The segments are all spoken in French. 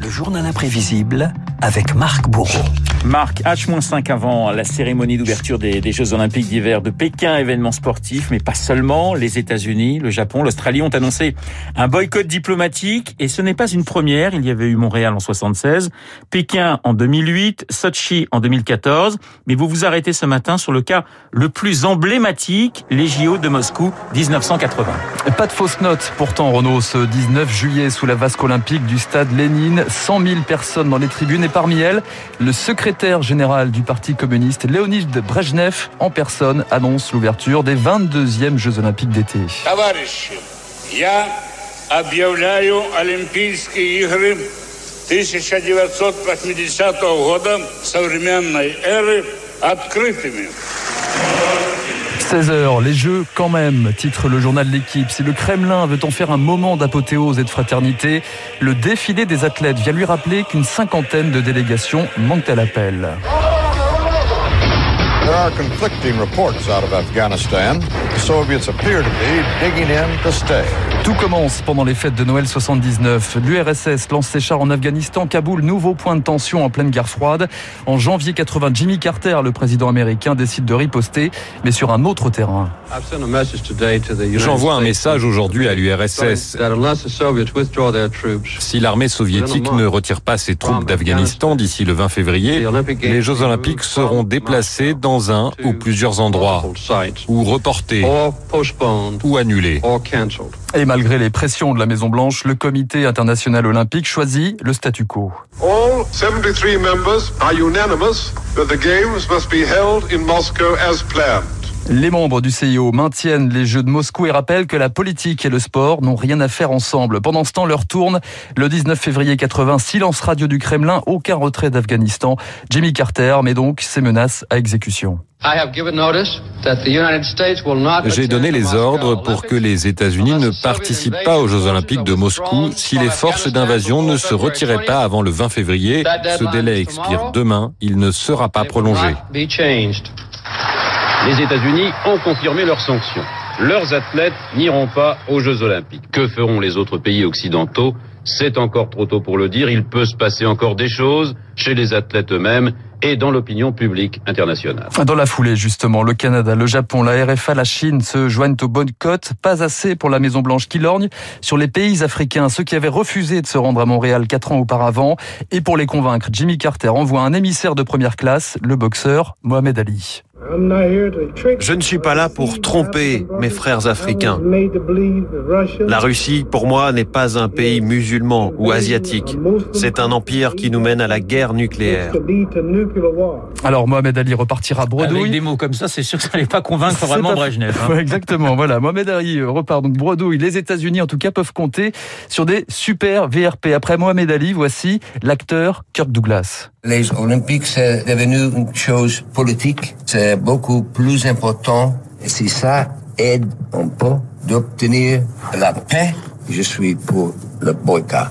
Le journal imprévisible avec Marc Bourreau. Marc, H-5 avant la cérémonie d'ouverture des, Jeux Olympiques d'hiver de Pékin, événement sportif, mais pas seulement. Les États-Unis, le Japon, l'Australie ont annoncé un boycott diplomatique et ce n'est pas une première. Il y avait eu Montréal en 76, Pékin en 2008, Sochi en 2014. Mais vous vous arrêtez ce matin sur le cas le plus emblématique, les JO de Moscou 1980. Pas de fausse note pourtant, Renault, ce 19 juillet sous la vasque olympique du stade Lénine. 100 000 personnes dans les tribunes et parmi elles, le secrétaire général du Parti communiste, Léonid Brejnev, en personne, annonce l'ouverture des 22e Jeux olympiques d'été. 16h, les Jeux quand même, titre le journal L'équipe. Si le Kremlin veut en faire un moment d'apothéose et de fraternité, le défilé des athlètes vient lui rappeler qu'une cinquantaine de délégations manquent à l'appel. There are conflicting reports out of Afghanistan. The Soviets appear to be digging in to stay. Tout commence pendant les fêtes de Noël 79. L'URSS lance ses chars en Afghanistan, Kaboul, nouveau point de tension en pleine guerre froide. En janvier 80, Jimmy Carter, le président américain, décide de riposter, mais sur un autre terrain. J'envoie un message aujourd'hui à l'URSS. Si l'armée soviétique ne retire pas ses troupes d'Afghanistan d'ici le 20 février, les Jeux olympiques seront déplacés dans un ou plusieurs endroits, ou reportés, ou annulés. Et malgré les pressions de la Maison-Blanche, le comité international olympique choisit le statu quo. All 73 members are unanimous that the games must be held in Moscow as planned. Les membres du CIO maintiennent les Jeux de Moscou et rappellent que la politique et le sport n'ont rien à faire ensemble. Pendant ce temps, leur tourne le 19 février 80, silence radio du Kremlin, aucun retrait d'Afghanistan. Jimmy Carter met donc ses menaces à exécution. J'ai donné les ordres pour que les États-Unis ne participent pas aux Jeux olympiques de Moscou si les forces d'invasion ne se retiraient pas avant le 20 février. Ce délai expire demain, il ne sera pas prolongé. Les États-Unis ont confirmé leurs sanctions. Leurs athlètes n'iront pas aux Jeux olympiques. Que feront les autres pays occidentaux? C'est encore trop tôt pour le dire. Il peut se passer encore des choses chez les athlètes eux-mêmes et dans l'opinion publique internationale. Dans la foulée, justement, le Canada, le Japon, la RFA, la Chine se joignent au boycott. Pas assez pour la Maison-Blanche qui lorgne sur les pays africains, ceux qui avaient refusé de se rendre à Montréal quatre ans auparavant. Et pour les convaincre, Jimmy Carter envoie un émissaire de première classe, le boxeur Mohamed Ali. Je ne suis pas là pour tromper mes frères africains. La Russie, pour moi, n'est pas un pays musulman ou asiatique. C'est un empire qui nous mène à la guerre nucléaire. Alors Mohamed Ali repartira bredouille. Avec des mots comme ça, c'est sûr que ça n'allait pas convaincre vraiment Brejnev. Hein. Ouais, exactement, voilà. Mohamed Ali repart donc bredouille. Les États-Unis, en tout cas, peuvent compter sur des super VRP. Après Mohamed Ali, voici l'acteur Kirk Douglas. Les Olympiques, c'est devenu une chose politique. C'est beaucoup plus important. Et si ça aide un peu d'obtenir la paix, je suis pour le boycott.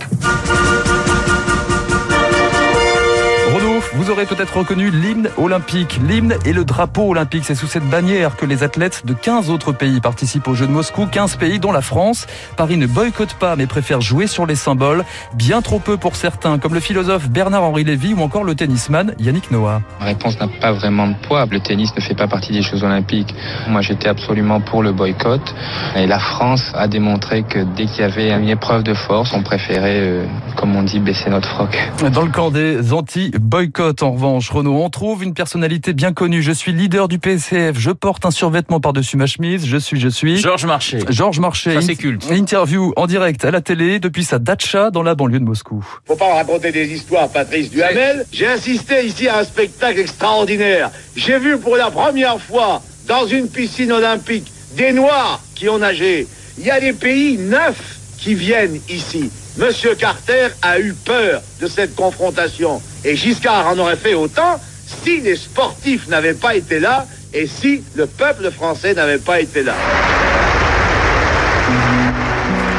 Aurez peut-être reconnu l'hymne olympique. L'hymne et le drapeau olympique, c'est sous cette bannière que les athlètes de 15 autres pays participent aux Jeux de Moscou. 15 pays dont la France. Paris ne boycotte pas mais préfère jouer sur les symboles. Bien trop peu pour certains, comme le philosophe Bernard-Henri Lévy ou encore le tennisman Yannick Noah. Ma réponse n'a pas vraiment de poids. Le tennis ne fait pas partie des Jeux olympiques. Moi j'étais absolument pour le boycott. Et la France a démontré que dès qu'il y avait une épreuve de force, on préférait, euh, comme on dit, baisser notre froc. Dans le camp des anti-boycott, en revanche, Renaud, on trouve une personnalité bien connue. Je suis leader du PCF. Je porte un survêtement par-dessus ma chemise. Je suis, je suis. Georges Marché. Georges Marché. Ça, c'est culte. Interview en direct à la télé depuis sa datcha dans la banlieue de Moscou. Faut pas raconter des histoires, Patrice Duhamel. J'ai assisté ici à un spectacle extraordinaire. J'ai vu pour la première fois dans une piscine olympique des Noirs qui ont nagé. Il y a des pays neufs qui viennent ici. Monsieur Carter a eu peur de cette confrontation. Et Giscard en aurait fait autant si les sportifs n'avaient pas été là et si le peuple français n'avait pas été là.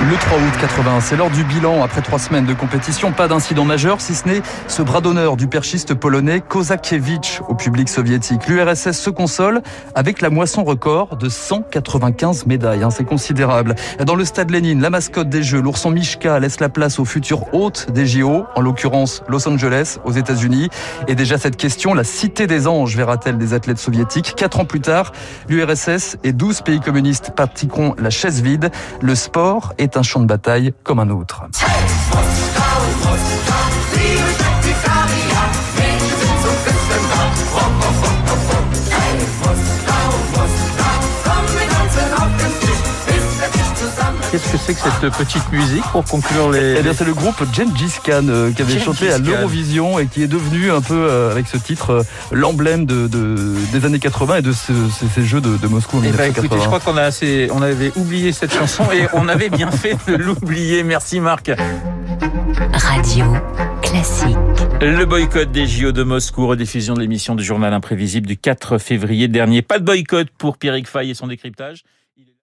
Le 3 août 80, c'est l'heure du bilan après trois semaines de compétition. Pas d'incident majeur, si ce n'est ce bras d'honneur du perchiste polonais Kozakiewicz au public soviétique. L'URSS se console avec la moisson record de 195 médailles. Hein, c'est considérable. Dans le stade Lénine, la mascotte des Jeux, l'ourson Mishka laisse la place au futur hôte des JO, en l'occurrence Los Angeles, aux États-Unis. Et déjà cette question, la cité des anges verra-t-elle des athlètes soviétiques? Quatre ans plus tard, l'URSS et 12 pays communistes pratiqueront la chaise vide. Le sport est un champ de bataille comme un autre. Qu'est-ce que c'est que cette petite musique pour conclure les... Eh bien, c'est le groupe Gengis Khan euh, qui avait Gengis chanté à l'Eurovision et qui est devenu un peu, euh, avec ce titre, euh, l'emblème de, de- des années 80 et de ce- ces, ces jeux de, de Moscou en Eh ben, 1980. écoutez, je crois qu'on a assez, on avait oublié cette chanson et on avait bien fait de l'oublier. Merci Marc. Radio classique. Le boycott des JO de Moscou, rediffusion de l'émission du journal imprévisible du 4 février dernier. Pas de boycott pour Pierrick Fay et son décryptage.